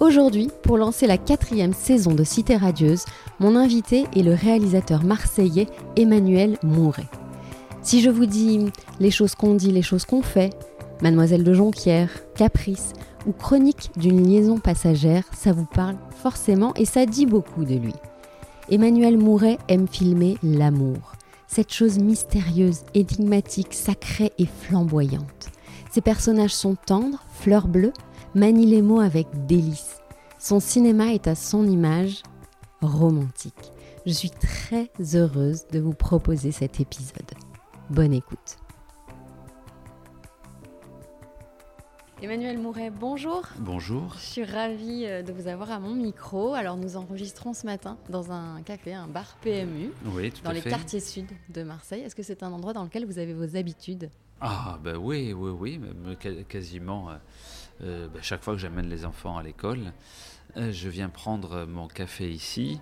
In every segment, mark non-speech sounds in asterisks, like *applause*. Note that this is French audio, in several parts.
Aujourd'hui, pour lancer la quatrième saison de Cité Radieuse, mon invité est le réalisateur marseillais Emmanuel Mouret. Si je vous dis les choses qu'on dit, les choses qu'on fait, Mademoiselle de Jonquière, Caprice ou Chronique d'une liaison passagère, ça vous parle forcément et ça dit beaucoup de lui. Emmanuel Mouret aime filmer l'amour, cette chose mystérieuse, énigmatique, sacrée et flamboyante. Ses personnages sont tendres, fleurs bleues, manie les mots avec délice. Son cinéma est à son image romantique. Je suis très heureuse de vous proposer cet épisode. Bonne écoute. Emmanuel Mouret, bonjour. Bonjour. Je suis ravie euh, de vous avoir à mon micro. Alors nous enregistrons ce matin dans un café, un bar PMU, oui, tout dans à les fait. quartiers sud de Marseille. Est-ce que c'est un endroit dans lequel vous avez vos habitudes? Ah, ben oui, oui, oui, quasiment. Euh, ben, chaque fois que j'amène les enfants à l'école, euh, je viens prendre mon café ici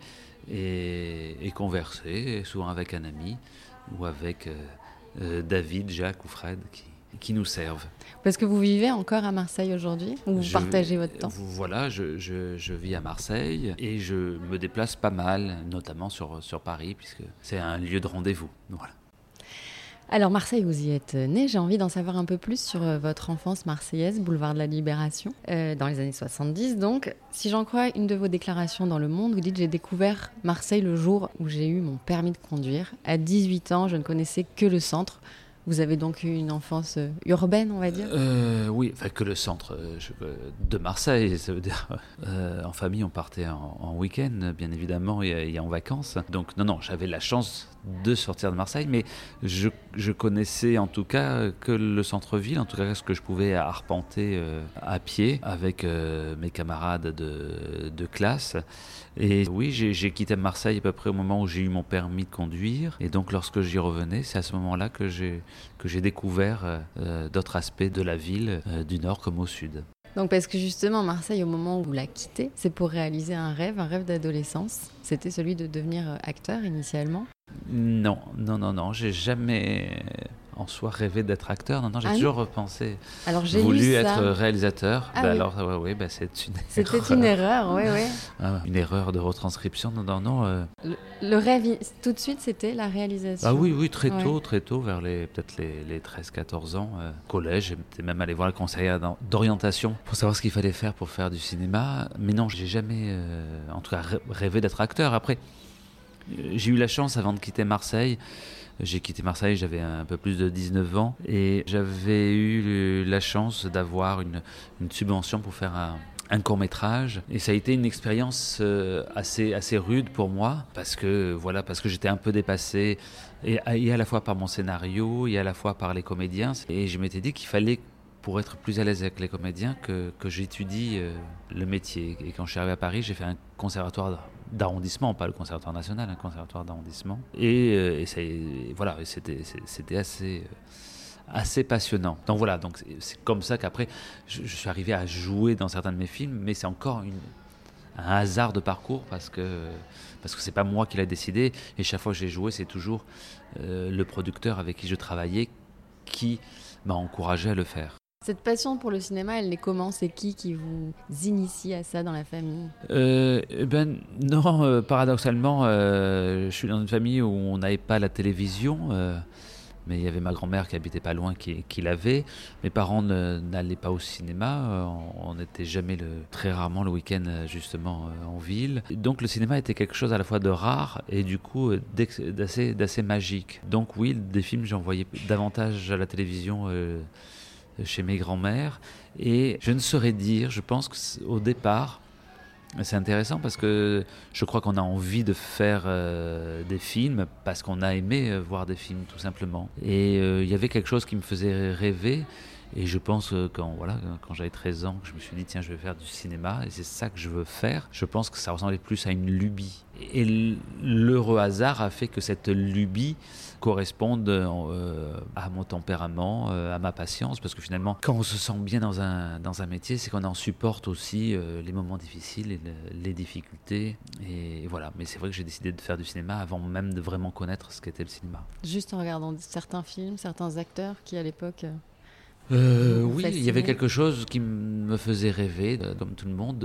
et, et converser, souvent avec un ami ou avec euh, euh, David, Jacques ou Fred qui, qui nous servent. Parce que vous vivez encore à Marseille aujourd'hui ou vous Je- partagez votre temps? Voilà, je, je- je vis à Marseille et je me déplace pas mal, notamment sur, sur Paris, puisque c'est un lieu de rendez-vous. Voilà. Alors Marseille, vous y êtes né. J'ai envie d'en savoir un peu plus sur euh, votre enfance marseillaise, boulevard de la Libération, euh, dans les années 70. Donc, si j'en crois une de vos déclarations dans Le Monde, vous dites j'ai découvert Marseille le jour où j'ai eu mon permis de conduire. À 18 ans, je ne connaissais que le centre. Vous avez donc eu une enfance euh, urbaine, on va dire? Oui, enfin que le centre de Marseille, *laughs* ça veut dire en famille on partait en, en week-end bien évidemment et en vacances. Donc non non, j'avais la chance de sortir de Marseille, mais je, je connaissais en tout cas que le centre-ville, en tout cas ce que je pouvais arpenter euh, à pied avec euh, mes camarades de, de classe. Et oui, j'ai quitté Marseille à peu près au moment où j'ai eu mon permis de conduire. Et donc lorsque j'y revenais, c'est à ce moment-là que j'ai découvert euh, d'autres aspects de la ville, du nord comme au sud. Donc parce que justement, Marseille, au moment où vous la quittez, c'est pour réaliser un rêve, un rêve d'adolescence. C'était celui de devenir euh, acteur initialement? Non, non, non, non, j'ai jamais en soi rêvé d'être acteur. Non, non, j'ai Ah toujours repensé, Alors j'ai voulu lu être réalisateur. Ah Bah oui. alors, ouais, ouais, bah c'est une C'était une erreur, oui, oui. *laughs* Ah, une erreur de retranscription. Non, non, non. euh, Le, le rêve, tout de suite, c'était la réalisation. Ah oui, oui, très Ouais. tôt, très tôt, vers les peut-être les, les 13-14 ans, euh, collège, j'étais même allé voir le conseiller d'orientation pour savoir ce qu'il fallait faire pour faire du cinéma. Mais non, j'ai jamais, euh, en tout cas, rê- rêvé d'être acteur. Après, j'ai eu la chance avant de quitter Marseille. J'ai quitté Marseille, j'avais un peu plus de 19 ans et j'avais eu la chance d'avoir une, subvention pour faire un, court métrage et ça a été une expérience euh, assez assez rude pour moi parce que voilà parce que j'étais un peu dépassé et, à- la fois par mon scénario et à la fois par les comédiens. Et je m'étais dit qu'il fallait pour être plus à l'aise avec les comédiens que, que j'étudie euh, le métier. Et quand je suis arrivé à Paris j'ai fait un conservatoire d'arrondissement pas le conservatoire national un conservatoire d'arrondissement et, euh, voilà c'était euh, assez passionnant. Donc voilà, donc c'est- comme ça qu'après je, suis arrivé à jouer dans certains de mes films, mais c'est encore un hasard de parcours parce que parce que c'est pas moi qui l'a décidé et chaque fois que j'ai joué, c'est toujours euh, le producteur avec qui je travaillais qui m'a encouragé à le faire. Cette passion pour le cinéma, elle est comment? C'est qui qui vous initie à ça dans la famille? Euh, eh ben non, euh, paradoxalement, euh, je suis dans une famille où on n'avait pas la télévision, mais il y avait ma grand-mère qui habitait pas loin qui, qui l'avait. Mes parents n'allaient pas au cinéma, on- n'était jamais le, très rarement le week-end justement en ville. Donc le cinéma était quelque chose à la fois de rare et du coup d'assez magique. Donc oui, des films j'en voyais davantage à la télévision. Chez mes grands-mères et je ne saurais dire, je pense qu'au départ, c'est intéressant parce que je crois qu'on a envie de faire euh, des films parce qu'on a aimé euh, voir des films tout simplement. Et euh, il y avait quelque chose qui me faisait rêver Et je pense que quand, voilà, quand j'avais 13 ans, je me suis dit, tiens, je vais faire du cinéma et c'est ça que je veux faire. Je pense que ça ressemblait plus à une lubie. Et l'heureux hasard a fait que cette lubie corresponde euh, à mon tempérament, euh, à ma patience, parce que finalement, quand on se sent bien dans un, dans un métier, c'est qu'on en supporte aussi euh, les moments difficiles et les difficultés. Et voilà, mais c'est vrai que j'ai décidé de faire du cinéma avant même de vraiment connaître ce qu'était le cinéma. Juste en regardant certains films, certains acteurs qui à l'époque... Euh, oui, il y avait quelque chose qui me faisait rêver, comme tout le monde.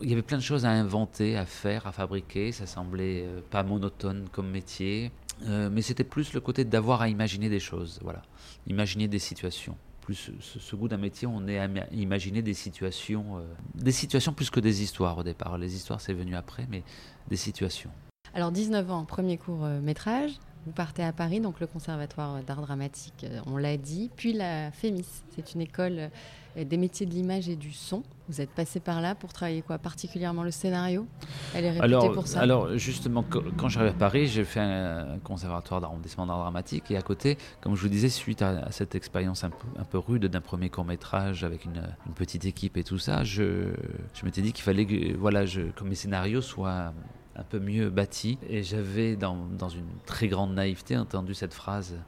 il y avait plein de choses à inventer, à faire, à fabriquer. Ça semblait pas monotone comme métier. Euh, mais c'était plus le côté d'avoir à imaginer des choses, voilà, imaginer des situations. Plus ce, goût d'un métier, on est à imaginer des situations, euh, des situations plus que des histoires au départ. Les histoires, c'est venu après, mais des situations. Alors 19 ans, premier court euh, métrage. Vous partez à Paris, donc le Conservatoire d'art dramatique, on l'a dit, puis la FEMIS, c'est une école des métiers de l'image et du son. Vous êtes passé par là pour travailler quoi Particulièrement le scénario? Elle est réputée alors, pour ça. Alors justement, quand j'arrive à Paris, j'ai fait un conservatoire d'arrondissement d'art dramatique et à côté, comme je vous disais, suite à, cette expérience un peu, un peu rude d'un premier court métrage avec une, petite équipe et tout ça, je, je m'étais dit qu'il fallait que, voilà, je, que mes scénarios soient un peu mieux bâtis. Et j'avais dans, dans une très grande naïveté entendu cette phrase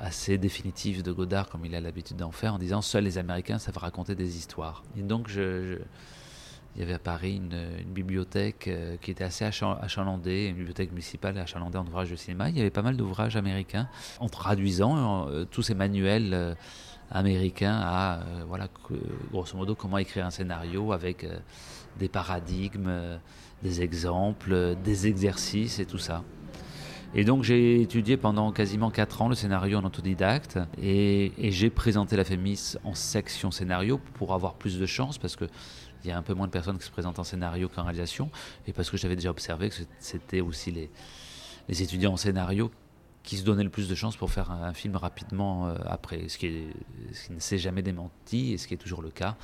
assez définitive de Godard, comme il a l'habitude d'en faire, en disant seuls les Américains savent raconter des histoires. Et donc, il y avait à Paris une, bibliothèque euh, qui était assez achalandée, une bibliothèque municipale achalandée en ouvrages de cinéma. Il y avait pas mal d'ouvrages américains en traduisant euh, tous ces manuels américains à, voilà, grosso modo, comment écrire un scénario avec des paradigmes, des exemples, des exercices et tout ça. Et donc j'ai étudié pendant quasiment 4 ans le scénario en autodidacte et, j'ai présenté la FEMIS en section scénario pour avoir plus de chance parce que il y a un peu moins de personnes qui se présentent en scénario qu'en réalisation et parce que j'avais déjà observé que c'était aussi les, étudiants en scénario qui se donnaient le plus de chance pour faire un, film rapidement euh, après, ce qui ne s'est jamais démenti et ce qui est toujours le cas,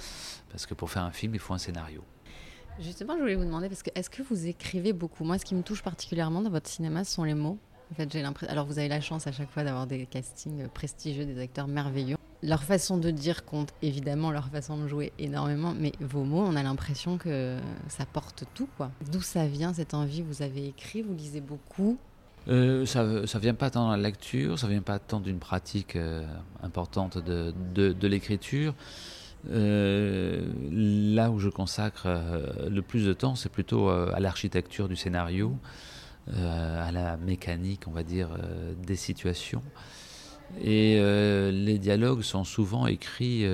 parce que pour faire un film, il faut un scénario. Justement, je voulais vous demander, parce que est-ce que vous écrivez beaucoup? Moi, ce qui me touche particulièrement dans votre cinéma, ce sont les mots. En fait, j'ai l'impression. Alors, vous avez la chance à chaque fois d'avoir des castings prestigieux, des acteurs merveilleux. Leur façon de dire compte évidemment, leur façon de jouer énormément, mais vos mots, on a l'impression que ça porte tout. D'où ça vient cette envie? Vous avez écrit, vous lisez beaucoup? Euh, ça ne vient pas tant de la lecture, ça vient pas tant d'une pratique euh, importante de, de l'écriture. Euh, là où je consacre euh, le plus de temps, c'est plutôt euh, à l'architecture du scénario, à la mécanique, on va dire, des situations. Et les dialogues sont souvent écrits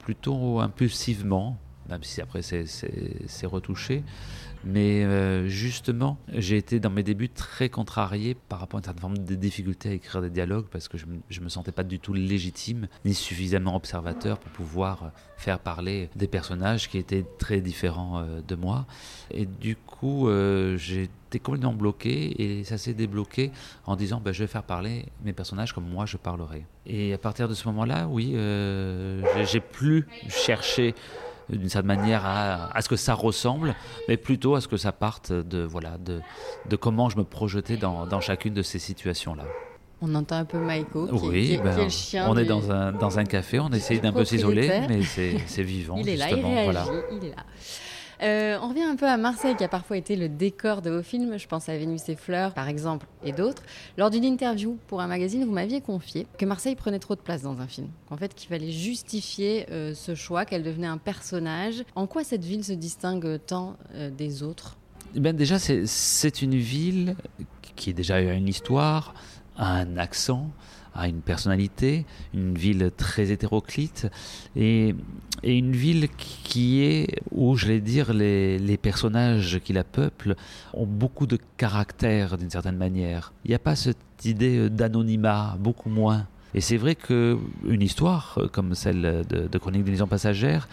plutôt impulsivement, même si après c'est retouché. Mais euh, justement, j'ai été dans mes débuts très contrarié par rapport à une certaine forme de difficulté à écrire des dialogues parce que je ne me sentais pas du tout légitime ni suffisamment observateur pour pouvoir euh, faire parler des personnages qui étaient très différents euh, de moi. Et du coup, j'ai été complètement bloqué et ça s'est débloqué en disant ben, je vais faire parler mes personnages comme moi je parlerai. Et à partir de ce moment-là, oui, j'ai plus cherché d'une certaine manière à, à, ce que ça ressemble, mais plutôt à ce que ça parte de, voilà, de, de comment je me projetais dans, dans chacune de ces situations-là. On entend un peu Maiko, qui, oui, qui, ben, qui est le chien. On est dans un, dans un café, on essaye d'un peu s'isoler, mais c'est vivant. il est là, il réagit, voilà. il est là. Euh, on revient un peu à Marseille, qui a parfois été le décor de vos films. Je pense à Vénus et Fleurs, par exemple, et d'autres. Lors d'une interview pour un magazine, vous m'aviez confié que Marseille prenait trop de place dans un film. Qu'en fait, qu'il fallait justifier euh, ce choix, qu'elle devenait un personnage. En quoi cette ville se distingue tant euh, des autres? Eh ben Déjà, c'est une ville qui déjà a une histoire, a un accent, a une personnalité, une ville très hétéroclite et, et une ville qui est, où je vais dire, les, les personnages qui la peuplent ont beaucoup de caractère d'une certaine manière. Il n'y a pas cette idée d'anonymat, beaucoup moins. Et c'est vrai qu'une histoire comme celle de, de Chronique des liaisons passagères,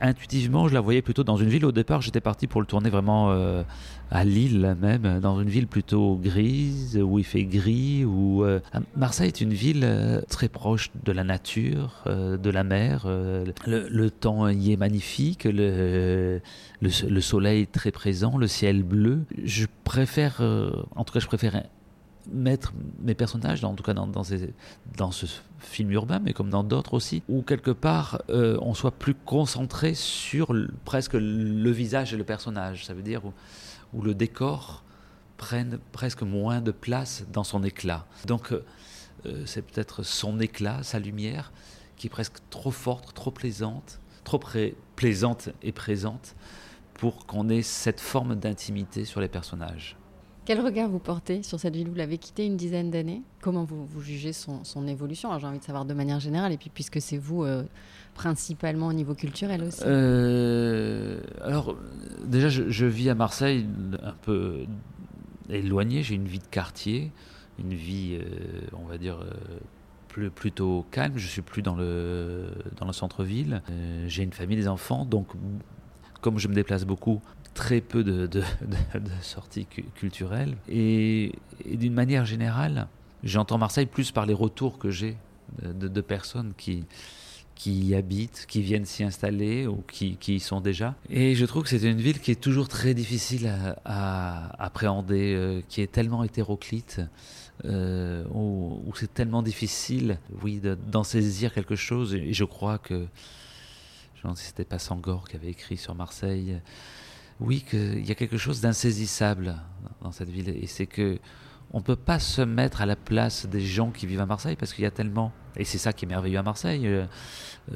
intuitivement, je la voyais plutôt dans une ville. Au départ, j'étais parti pour le tourner vraiment euh, à Lille même, dans une ville plutôt grise, où il fait gris. Où, euh, Marseille est une ville euh, très proche de la nature, de la mer. Le, temps y est magnifique, le, le, le, soleil très présent, le ciel bleu. Je préfère, en tout cas, je préfère mettre mes personnages, en tout cas dans, ce film urbain, mais comme dans d'autres aussi, où quelque part euh, on soit plus concentré sur presque le visage et le personnage. Ça veut dire où, le décor prenne presque moins de place dans son éclat. Donc euh, c'est peut-être son éclat, sa lumière, qui est presque trop forte, trop plaisante, trop plaisante et présente pour qu'on ait cette forme d'intimité sur les personnages. Quel regard vous portez sur cette ville? Vous l'avez quittée une dizaine d'années. Comment vous, jugez son, évolution? J'ai envie de savoir de manière générale, et puis puisque c'est vous euh, principalement au niveau culturel aussi. Euh, alors, déjà, je, vis à Marseille un peu éloigné. J'ai une vie de quartier, une vie, euh, on va dire, plutôt calme. Je suis plus dans le, dans le centre-ville. J'ai une famille, des enfants, donc comme je me déplace beaucoup, très peu de, sorties culturelles. Et, d'une manière générale, j'entends Marseille plus par les retours que j'ai de, personnes qui, qui y habitent, qui viennent s'y installer ou qui, qui, y sont déjà. Et je trouve que c'est une ville qui est toujours très difficile à, appréhender, euh, qui est tellement hétéroclite, euh, où, c'est tellement difficile, oui, d'en saisir quelque chose. Et je crois que, je ne sais pas Sangor qui avait écrit sur Marseille, oui, qu'il y a quelque chose d'insaisissable dans cette ville. Et c'est que on ne peut pas se mettre à la place des gens qui vivent à Marseille parce qu'il y a tellement, et c'est ça qui est merveilleux à Marseille, euh,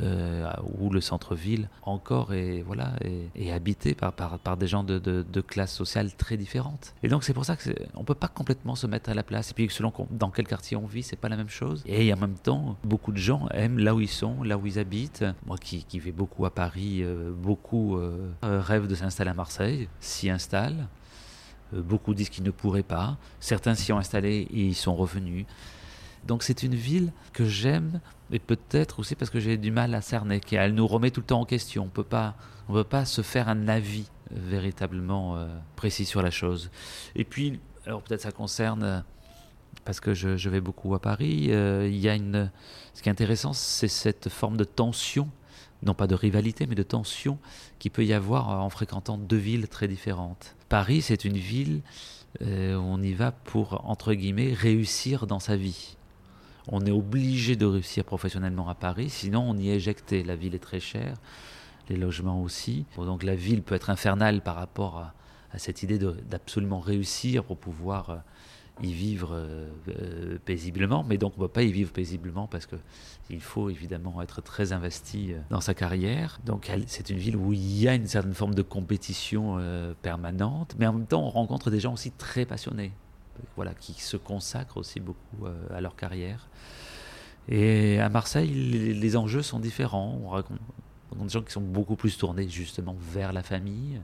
euh, où le centre-ville encore est, voilà, est, habité par, par, des gens de, de, classes sociales très différentes. Et donc c'est pour ça qu'on ne peut pas complètement se mettre à la place. Et puis selon dans quel quartier on vit, c'est pas la même chose. Et en même temps, beaucoup de gens aiment là où ils sont, là où ils habitent. Moi qui, qui vais beaucoup à Paris, euh, beaucoup rêvent de s'installer à Marseille, s'y installent. Euh, beaucoup disent qu'ils ne pourraient pas. Certains s'y ont installés et ils sont revenus. Donc c'est une ville que j'aime, et peut-être aussi parce que j'ai du mal à cerner, qu'elle nous remet tout le temps en question. On peut pas, on peut pas se faire un avis véritablement euh, précis sur la chose. Et puis, alors peut-être ça concerne, parce que je, vais beaucoup à Paris, euh, il y a une, ce qui est intéressant, c'est cette forme de tension, non pas de rivalité, mais de tension qui peut y avoir en fréquentant deux villes très différentes. Paris, c'est une ville euh, où on y va pour, entre guillemets, réussir dans sa vie. On est obligé de réussir professionnellement à Paris, sinon on y est éjecté. La ville est très chère, les logements aussi. Donc la ville peut être infernale par rapport à, cette idée d'absolument réussir pour pouvoir euh, y vivre euh, euh, paisiblement, mais donc on ne peut pas y vivre paisiblement parce qu'il faut évidemment être très investi dans sa carrière. Donc c'est une ville où il y a une certaine forme de compétition permanente, mais en même temps on rencontre des gens aussi très passionnés, voilà, qui se consacrent aussi beaucoup à leur carrière. Et à Marseille, les, enjeux sont différents. On rencontre des gens qui sont beaucoup plus tournés justement vers la famille,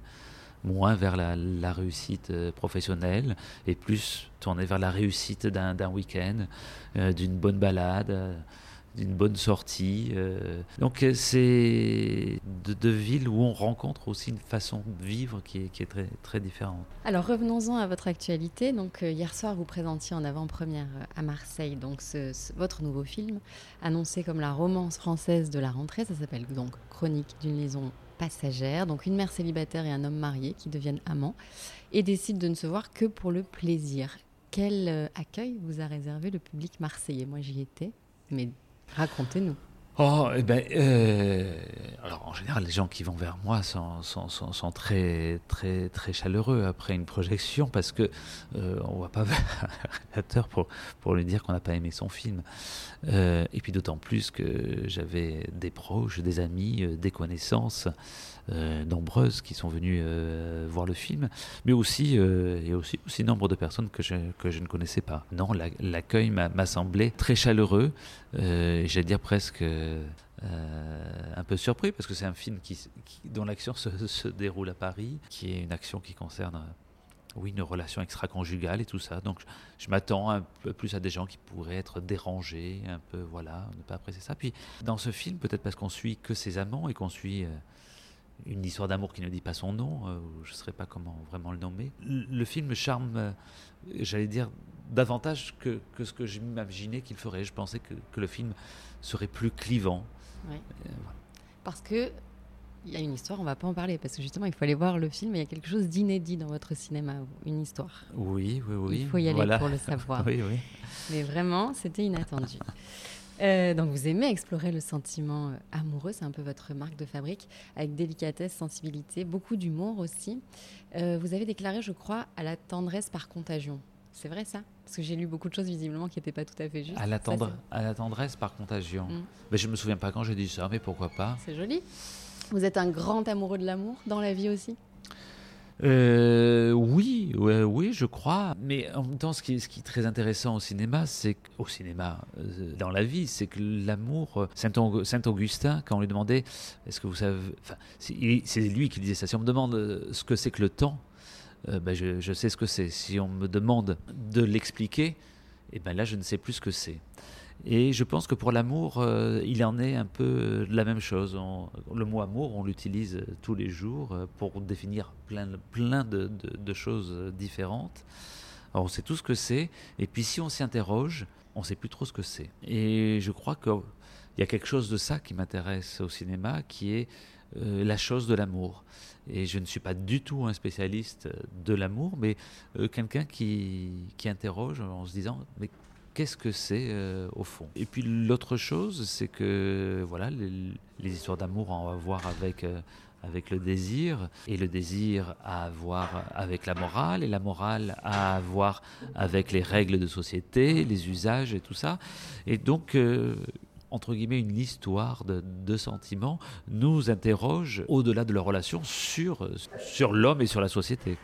moins vers la, réussite euh, professionnelle et plus tourné vers la réussite d'un week-end, euh, d'une bonne balade, euh, d'une bonne sortie. Donc c'est de, villes où on rencontre aussi une façon de vivre qui est, qui est très, très différente. Alors revenons-en à votre actualité. Donc hier soir, vous présentiez en avant-première à Marseille donc votre nouveau film, annoncé comme la romance française de la rentrée. Ça s'appelle donc Chronique d'une liaison passagère, donc une mère célibataire et un homme marié qui deviennent amants et décident de ne se voir que pour le plaisir. Quel euh, accueil vous a réservé le public marseillais? Moi j'y étais, mais racontez-nous. Oh, eh ben, euh, alors en général, les gens qui vont vers moi sont, sont, sont, très, très, très chaleureux après une projection parce que euh, on va pas *laughs* vers un pour, pour lui dire qu'on n'a pas aimé son film. Euh, et puis d'autant plus que j'avais des proches, des amis, euh, des connaissances nombreuses qui sont venues voir le film, mais aussi, et aussi, aussi nombre de personnes que que je ne connaissais pas. Non, l'accueil m'a semblé très chaleureux, j'allais dire presque un peu surpris parce que c'est un film dont l'action *laughs* se, déroule à Paris, qui est une action qui concerne oui, une relation extra-conjugale et tout ça. Donc, je, m'attends un peu plus à des gens qui pourraient être dérangés, un peu, voilà, ne pas apprécier ça. Puis, dans ce film, peut-être parce qu'on suit que ses amants et qu'on suit euh, une histoire d'amour qui ne dit pas son nom, euh, je ne saurais pas comment vraiment le nommer. Le, film me charme, euh, j'allais dire, davantage que, que ce que j'imaginais qu'il ferait. Je pensais que, que, le film serait plus clivant. Oui. Parce que il y a une histoire, on va pas en parler parce que justement, il faut aller voir le film. Il y a quelque chose d'inédit dans votre cinéma, une histoire. Oui, oui, oui. Il faut y aller pour le *laughs* savoir. oui, oui. Mais vraiment, c'était inattendu. Euh, donc vous aimez explorer le sentiment euh, amoureux, c'est un peu votre marque de fabrique, avec délicatesse, sensibilité, beaucoup d'humour aussi. Euh, vous avez déclaré, je crois, à la tendresse par contagion. C'est vrai ça? Parce que j'ai lu beaucoup de choses visiblement qui n'étaient pas tout à fait justes. À la, à la tendresse par contagion. Mm. Mais je me souviens pas quand j'ai dit ça, mais pourquoi pas C'est joli. Vous êtes un grand amoureux de l'amour dans la vie aussi? Euh, oui, oui, je crois. Mais en même temps, ce qui est, très intéressant au cinéma, c'est au cinéma, euh, dans la vie, c'est que l'amour. Euh, Saint, Augustin, quand on lui demandait, est-ce que vous savez, c'est lui qui disait ça. Si on me demande ce que c'est que le temps, ben je, sais ce que c'est. Si on me demande de l'expliquer, et eh ben là, je ne sais plus ce que c'est. Et je pense que pour l'amour, euh, il en est un peu la même chose. le mot amour, on l'utilise tous les jours euh, pour définir plein, de, choses différentes. On sait tout ce que c'est, et puis si on s'y interroge, on ne sait plus trop ce que c'est. Et je crois qu'il y a quelque chose de ça qui m'intéresse au cinéma, qui est euh, la chose de l'amour. Et je ne suis pas du tout un spécialiste de l'amour, mais quelqu'un qui, qui interroge en se disant, mais qu'est-ce que c'est euh, au fond? Et puis l'autre chose, c'est que voilà, les, histoires d'amour ont à voir avec euh, avec le désir, et le désir à voir avec la morale, et la morale à voir avec les règles de société, les usages et tout ça. Et donc, euh, entre guillemets, une histoire de, de sentiments nous interroge au-delà de leur relation sur, sur l'homme et sur la société.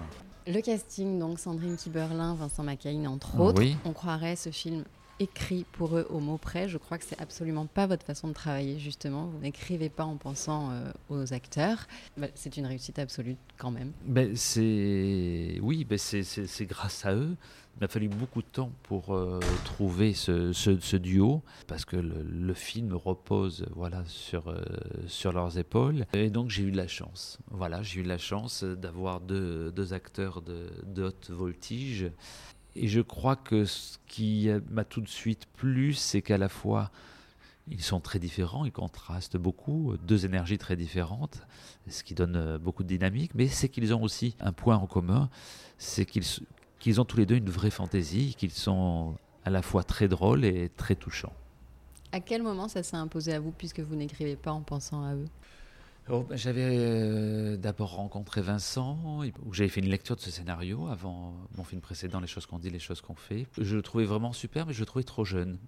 Le casting, donc Sandrine Kiberlin, Vincent Macaigne, entre autres, on croirait ce film écrit pour eux au mot près. Je crois que c'est absolument pas votre façon de travailler, justement. Vous n'écrivez pas en pensant euh, aux acteurs. Bah, c'est une réussite absolue, quand même. Ben, c'est... Oui, ben, c'est grâce à eux. Il m'a fallu beaucoup de temps pour euh, trouver ce, duo, parce que le, film repose voilà, sur, euh, sur leurs épaules. Et donc j'ai eu de la chance. Voilà, j'ai eu de la chance d'avoir deux, deux acteurs de, de haute voltige. Et je crois que ce qui m'a tout de suite plu, c'est qu'à la fois, ils sont très différents, ils contrastent beaucoup, deux énergies très différentes, ce qui donne beaucoup de dynamique, mais c'est qu'ils ont aussi un point en commun, c'est qu'ils ont tous les deux une vraie fantaisie, qu'ils sont à la fois très drôles et très touchants. À quel moment ça s'est imposé à vous, puisque vous n'écrivez pas en pensant à eux? Oh, ben, j'avais euh, d'abord rencontré Vincent, où j'avais fait une lecture de ce scénario avant mon film précédent, Les choses qu'on dit, les choses qu'on fait. Je le trouvais vraiment super, mais je le trouvais trop jeune.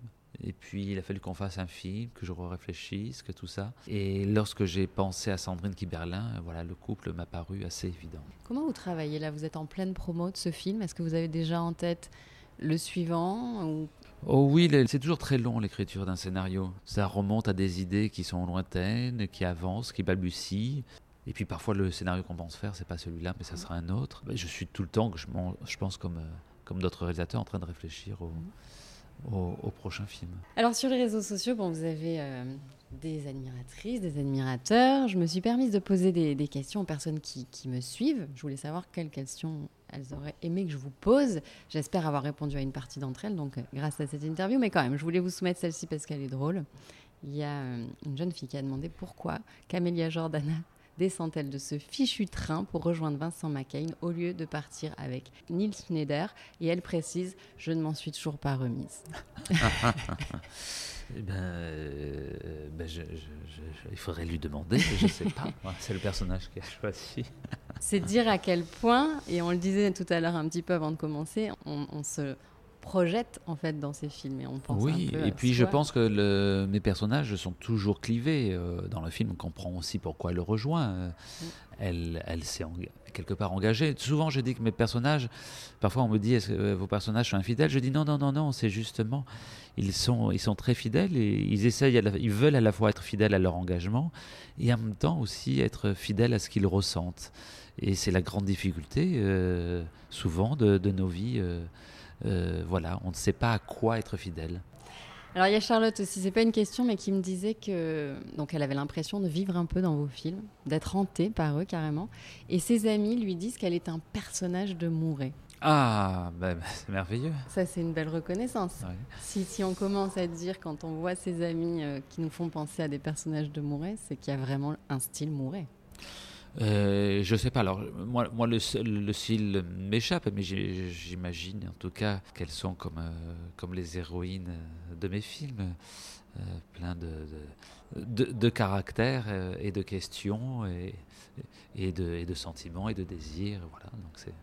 Et puis il a fallu qu'on fasse un film, que je réfléchisse, que tout ça. Et lorsque j'ai pensé à Sandrine Kiberlin, voilà, le couple m'a paru assez évident. Comment vous travaillez là? Vous êtes en pleine promo de ce film. Est-ce que vous avez déjà en tête le suivant ou... Oh oui, c'est toujours très long l'écriture d'un scénario. Ça remonte à des idées qui sont lointaines, qui avancent, qui balbutient. Et puis parfois le scénario qu'on pense faire, c'est pas celui-là, mais ça sera un autre. Je suis tout le temps, je, pense comme, euh, comme d'autres réalisateurs, en train de réfléchir au, au, prochain film. Alors sur les réseaux sociaux, bon, vous avez euh, des admiratrices, des admirateurs. Je me suis permise de poser des, questions aux personnes qui, qui, me suivent. Je voulais savoir quelles questions elles auraient aimé que je vous pose. J'espère avoir répondu à une partie d'entre elles, donc euh, grâce à cette interview. Mais quand même, je voulais vous soumettre celle-ci parce qu'elle est drôle. Il y a euh, une jeune fille qui a demandé pourquoi Camélia Jordana descend-elle de ce fichu train pour rejoindre Vincent McCain au lieu de partir avec Nils Schneider Et elle précise Je ne m'en suis toujours pas remise. *laughs* eh ben, euh, ben il faudrait lui demander, je ne sais pas. *laughs* C'est le personnage qui a choisi. C'est dire à quel point, et on le disait tout à l'heure un petit peu avant de commencer, on se projette en fait dans ces films et on pense oui un peu et puis je pense que le, mes personnages sont toujours clivés euh, dans le film. On comprend aussi pourquoi elle le rejoint. Euh, elle elle s'est quelque part engagée. Souvent je dis que mes personnages parfois on me dit est-ce que euh, vos personnages sont infidèles? Je dis non non non non c'est justement ils sont ils sont très fidèles et ils essayent ils veulent à la fois être fidèles à leur engagement et en même temps aussi être fidèles à ce qu'ils ressentent. Et c'est la grande difficulté souvent de, de, nos vies euh, voilà, on ne sait pas à quoi être fidèle. Alors il y a Charlotte aussi, c'est pas une question, mais qui me disait que donc elle avait l'impression de vivre un peu dans vos films, d'être hantée par eux carrément, et ses amis lui disent qu'elle est un personnage de Mouret. Ah, bah, bah, c'est merveilleux. Ça, c'est une belle reconnaissance. Si, si, on commence à dire, quand on voit ses amis euh, qui nous font penser à des personnages de Mouret, c'est qu'il y a vraiment un style Mouret. Euh, je sais pas. Alors, moi, moi le, le style m'échappe, mais j'imagine en tout cas qu'elles sont comme, euh, comme les héroïnes de mes films, euh, plein de, de, de, caractères et de questions et, et, de, et de sentiments et de désirs. Voilà, donc c'est.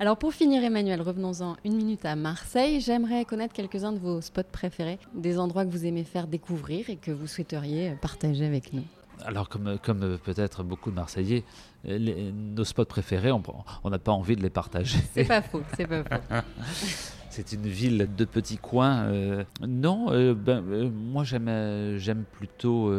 Alors pour finir Emmanuel, revenons-en une minute à Marseille. J'aimerais connaître quelques-uns de vos spots préférés, des endroits que vous aimez faire découvrir et que vous souhaiteriez partager avec nous alors comme, comme peut-être beaucoup de Marseillais, nos spots préférés, on n'a pas envie de les partager. *laughs* C'est pas faux, c'est pas faux. *laughs* c'est une ville de petits coins. Euh, non, euh, ben, euh, moi j'aime j'aime plutôt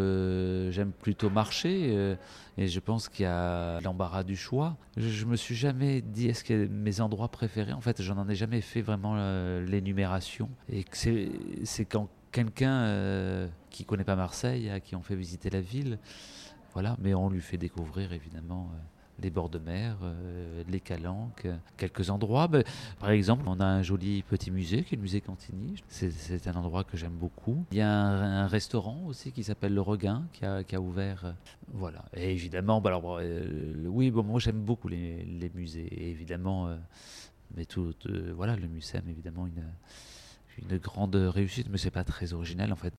j'aime plutôt marcher et je pense qu'il y a l'embarras du choix. Je, me suis jamais dit est-ce que mes endroits préférés. En fait, j'en ai jamais fait vraiment l'énumération et c'est quand quelqu'un euh, qui connaît pas Marseille, qui on fait visiter la ville. Voilà, mais on lui fait découvrir évidemment euh, les bords de mer, euh, les calanques, quelques endroits. Ben, par exemple, on a un joli petit musée qui est le musée Cantini. C'est un endroit que j'aime beaucoup. Il y a un, restaurant aussi qui s'appelle Le Regain qui a, ouvert. voilà. Et évidemment, ben, alors, oui, moi j'aime beaucoup les, musées. Et évidemment, mais tout, voilà, le MUSEM, évidemment, une une grande réussite, mais c'est pas très original en fait.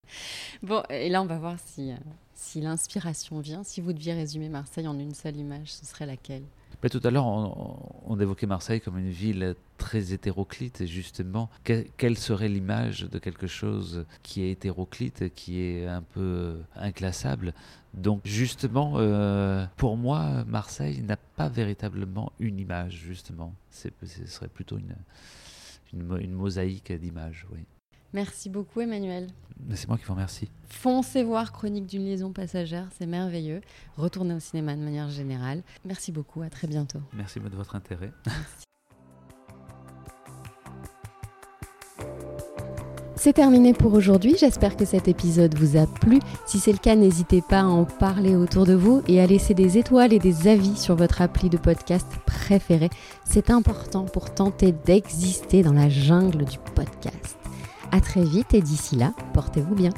Bon, et là on va voir si, euh, si l'inspiration vient. Si vous deviez résumer Marseille en une seule image, ce serait laquelle? Mais tout à l'heure, on, évoquait Marseille comme une ville très hétéroclite, et justement, quelle serait l'image de quelque chose qui est hétéroclite, qui est un peu inclassable? Donc, justement, euh, pour moi, Marseille n'a pas véritablement une image, justement. Ce serait plutôt une, une, mosaïque d'images. Oui. Merci beaucoup Emmanuel. C'est moi qui vous remercie. Foncez voir Chronique d'une liaison passagère, c'est merveilleux. Retournez au cinéma de manière générale. Merci beaucoup, à très bientôt. Merci de votre intérêt. C'est terminé pour aujourd'hui, j'espère que cet épisode vous a plu. Si c'est le cas, n'hésitez pas à en parler autour de vous et à laisser des étoiles et des avis sur votre appli de podcast préféré. C'est important pour tenter d'exister dans la jungle du podcast. A très vite et d'ici là, portez-vous bien.